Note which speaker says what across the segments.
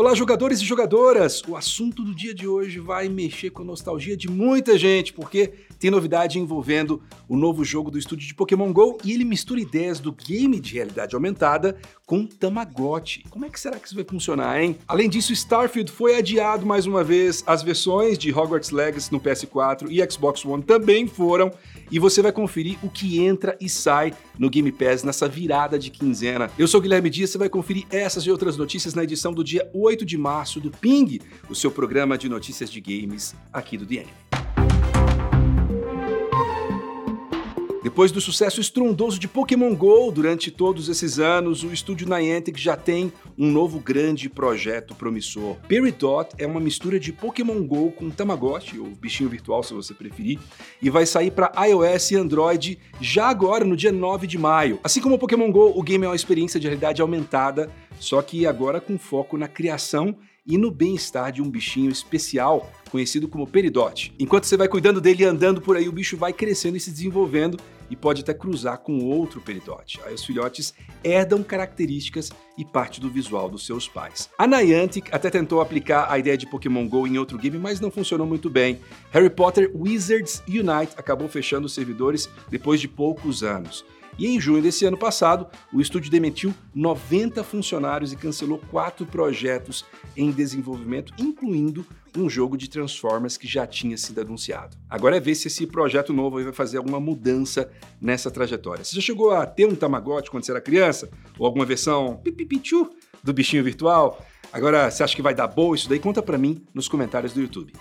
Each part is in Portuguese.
Speaker 1: Olá, jogadores e jogadoras! O assunto do dia de hoje vai mexer com a nostalgia de muita gente, porque tem novidade envolvendo o novo jogo do estúdio de Pokémon GO e ele mistura ideias do game de realidade aumentada com Tamagotchi. Como é que será que isso vai funcionar, hein? Além disso, Starfield foi adiado mais uma vez, as versões de Hogwarts Legacy no PS4 e Xbox One também foram, e você vai conferir o que entra e sai no Game Pass nessa virada de quinzena. Eu sou Guilherme Dias, você vai conferir essas e outras notícias na edição do dia 8 de março do Ping, o seu programa de notícias de games aqui do DN. Depois do sucesso estrondoso de Pokémon GO durante todos esses anos, o estúdio Niantic já tem um novo grande projeto promissor. Peridot é uma mistura de Pokémon GO com Tamagotchi, ou bichinho virtual se você preferir, e vai sair para iOS e Android já agora, no dia 9 de maio. Assim como o Pokémon GO, o game é uma experiência de realidade aumentada, só que agora com foco na criação e no bem-estar de um bichinho especial conhecido como peridote. Enquanto você vai cuidando dele e andando por aí, o bicho vai crescendo e se desenvolvendo e pode até cruzar com outro peridote. Aí os filhotes herdam características e parte do visual dos seus pais. A Niantic até tentou aplicar a ideia de Pokémon GO em outro game, mas não funcionou muito bem. Harry Potter Wizards Unite acabou fechando os servidores depois de poucos anos. E em junho desse ano passado, o estúdio demitiu 90 funcionários e cancelou quatro projetos em desenvolvimento, incluindo um jogo de Transformers que já tinha sido anunciado. Agora é ver se esse projeto novo vai fazer alguma mudança nessa trajetória. Você já chegou a ter um Tamagotchi quando você era criança? Ou alguma versão pipipichu do bichinho virtual? Agora, você acha que vai dar boa isso daí? Conta pra mim nos comentários do YouTube.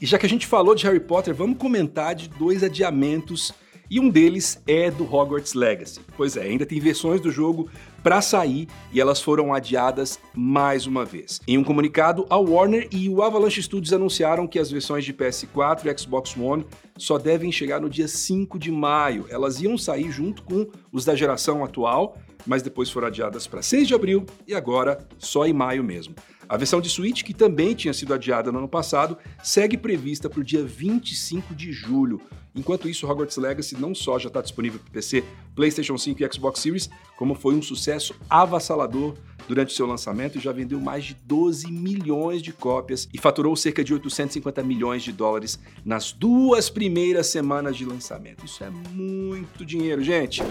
Speaker 1: E já que a gente falou de Harry Potter, vamos comentar de dois adiamentos e um deles é do Hogwarts Legacy. Pois é, ainda tem versões do jogo para sair e elas foram adiadas mais uma vez. Em um comunicado, a Warner e o Avalanche Studios anunciaram que as versões de PS4 e Xbox One só devem chegar no dia 5 de maio. Elas iam sair junto com os da geração atual, mas depois foram adiadas para 6 de abril e agora só em maio mesmo. A versão de Switch, que também tinha sido adiada no ano passado, segue prevista para o dia 25 de julho. Enquanto isso, Hogwarts Legacy não só já está disponível para PC, PlayStation 5 e Xbox Series, como foi um sucesso avassalador durante seu lançamento e já vendeu mais de 12 milhões de cópias e faturou cerca de 850 milhões de dólares nas duas primeiras semanas de lançamento. Isso é muito dinheiro, gente.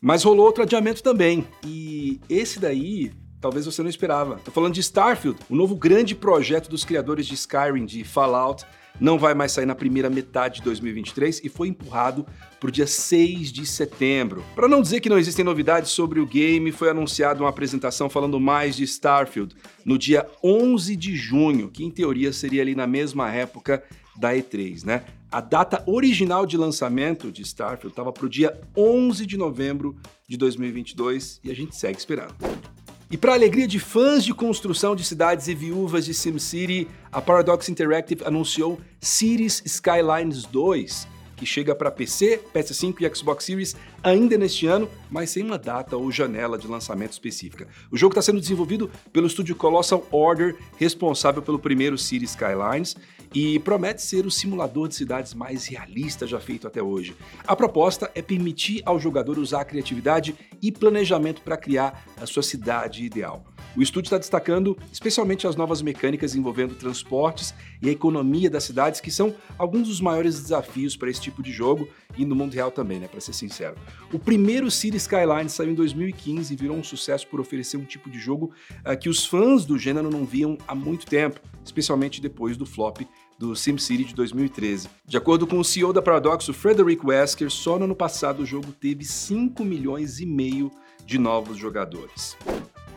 Speaker 1: Mas rolou outro adiamento também. E esse daí talvez você não esperava. Tô falando de Starfield, o novo grande projeto dos criadores de Skyrim, de Fallout, não vai mais sair na primeira metade de 2023 e foi empurrado para o dia 6 de setembro. Para não dizer que não existem novidades sobre o game, foi anunciada uma apresentação falando mais de Starfield no dia 11 de junho, que em teoria seria ali na mesma época da E3, né? A data original de lançamento de Starfield estava para o dia 11 de novembro de 2022 e a gente segue esperando. E para alegria de fãs de construção de cidades e viúvas de SimCity, a Paradox Interactive anunciou Cities Skylines 2, que chega para PC, PS5 e Xbox Series ainda neste ano, mas sem uma data ou janela de lançamento específica. O jogo está sendo desenvolvido pelo estúdio Colossal Order, responsável pelo primeiro Cities Skylines, e promete ser o simulador de cidades mais realista já feito até hoje. A proposta é permitir ao jogador usar a criatividade e planejamento para criar a sua cidade ideal. O estúdio está destacando especialmente as novas mecânicas envolvendo transportes e a economia das cidades, que são alguns dos maiores desafios para esse tipo de jogo e no mundo real também, né, para ser sincero. O primeiro City Skylines saiu em 2015 e virou um sucesso por oferecer um tipo de jogo uh, que os fãs do gênero não viam há muito tempo, especialmente depois do flop do SimCity de 2013. De acordo com o CEO da Paradox, o Frederick Wesker, só no ano passado o jogo teve 5 milhões e meio de novos jogadores.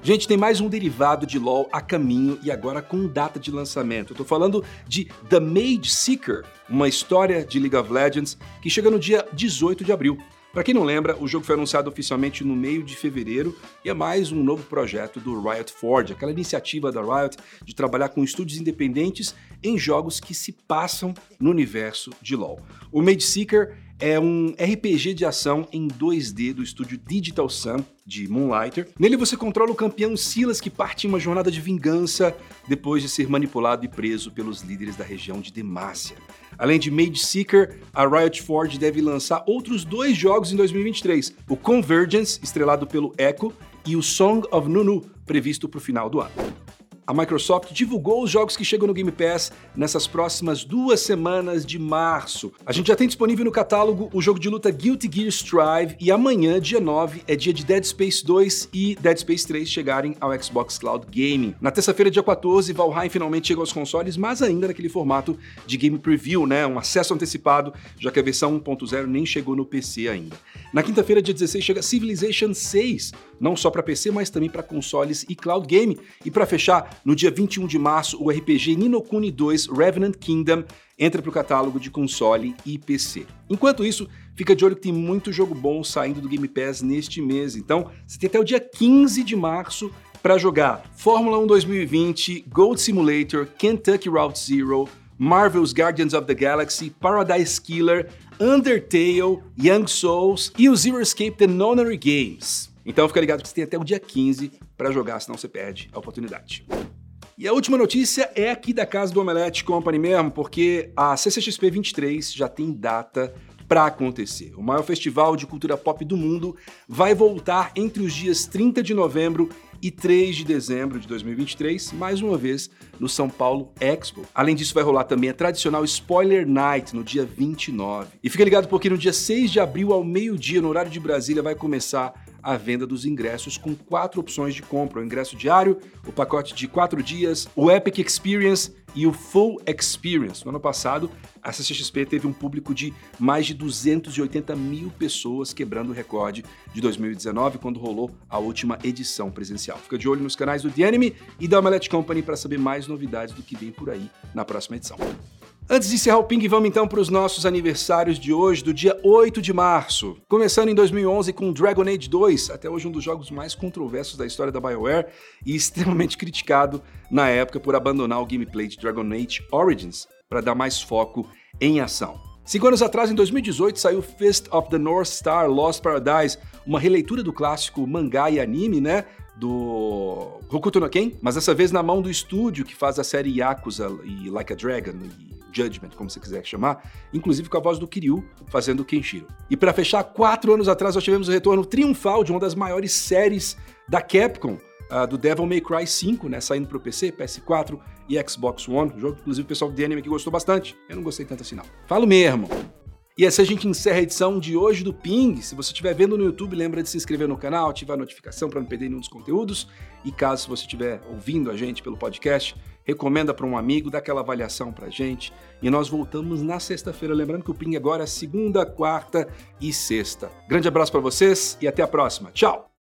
Speaker 1: Gente, tem mais um derivado de LoL a caminho e agora com data de lançamento. Eu tô falando de The Mage Seeker, uma história de League of Legends que chega no dia 18 de abril. Para quem não lembra, o jogo foi anunciado oficialmente no meio de fevereiro e é mais um novo projeto do Riot Forge, aquela iniciativa da Riot de trabalhar com estúdios independentes em jogos que se passam no universo de LoL. O Mage Seeker é um RPG de ação em 2D do estúdio Digital Sun, de Moonlighter. Nele você controla o campeão Silas que parte em uma jornada de vingança depois de ser manipulado e preso pelos líderes da região de Demacia. Além de Mage Seeker, a Riot Forge deve lançar outros dois jogos em 2023: o Convergence, estrelado pelo Echo, e o Song of Nunu, previsto para o final do ano. A Microsoft divulgou os jogos que chegam no Game Pass nessas próximas duas semanas de março. A gente já tem disponível no catálogo o jogo de luta Guilty Gear Strive e amanhã, dia 9, é dia de Dead Space 2 e Dead Space 3 chegarem ao Xbox Cloud Gaming. Na terça-feira, dia 14, Valheim finalmente chega aos consoles, mas ainda naquele formato de Game Preview, né? Um acesso antecipado, já que a versão 1.0 nem chegou no PC ainda. Na quinta-feira, dia 16, chega Civilization 6, não só para PC, mas também para consoles e cloud game. E para fechar, no dia 21 de março, o RPG Ninokuni 2 Revenant Kingdom entra para o catálogo de console e PC. Enquanto isso, fica de olho que tem muito jogo bom saindo do Game Pass neste mês. Então, você tem até o dia 15 de março para jogar Fórmula 1 2020, Gold Simulator, Kentucky Route Zero, Marvel's Guardians of the Galaxy, Paradise Killer, Undertale, Young Souls e o Zero Escape The Nonary Games. Então fica ligado que você tem até o dia 15 para jogar, senão você perde a oportunidade. E a última notícia é aqui da casa do Omelette Company mesmo, porque a CCXP 23 já tem data para acontecer. O maior festival de cultura pop do mundo vai voltar entre os dias 30 de novembro e 3 de dezembro de 2023, mais uma vez no São Paulo Expo. Além disso, vai rolar também a tradicional Spoiler Night no dia 29. E fica ligado porque no dia 6 de abril, ao meio-dia, no horário de Brasília, vai começar a venda dos ingressos com quatro opções de compra: o ingresso diário, o pacote de quatro dias, o Epic Experience e o Full Experience. No ano passado, a CCXP teve um público de mais de 280 mil pessoas, quebrando o recorde de 2019, quando rolou a última edição presencial. Fica de olho nos canais do The Anime e da Omelette Company para saber mais novidades do que vem por aí na próxima edição. Antes de encerrar o ping, vamos então para os nossos aniversários de hoje, do dia 8 de março. Começando em 2011 com Dragon Age 2, até hoje um dos jogos mais controversos da história da BioWare e extremamente criticado na época por abandonar o gameplay de Dragon Age Origins para dar mais foco em ação. Cinco anos atrás, em 2018, saiu Fist of the North Star Lost Paradise, uma releitura do clássico mangá e anime, né? Do Hokuto no Ken, mas dessa vez na mão do estúdio que faz a série Yakuza e Like a Dragon e Judgment, como você quiser chamar, inclusive com a voz do Kiryu fazendo o Kenshiro. E para fechar, quatro anos atrás nós tivemos o retorno triunfal de uma das maiores séries da Capcom, uh, do Devil May Cry 5, né, saindo para o PC, PS4 e Xbox One, jogo que inclusive o pessoal do anime aqui gostou bastante. Eu não gostei tanto assim não. Falo mesmo. E assim a gente encerra a edição de hoje do Ping. Se você estiver vendo no YouTube, lembra de se inscrever no canal, ativar a notificação para não perder nenhum dos conteúdos. E caso você estiver ouvindo a gente pelo podcast, recomenda para um amigo, dá aquela avaliação para a gente. E nós voltamos na sexta-feira. Lembrando que o Ping agora é segunda, quarta e sexta. Grande abraço para vocês e até a próxima. Tchau!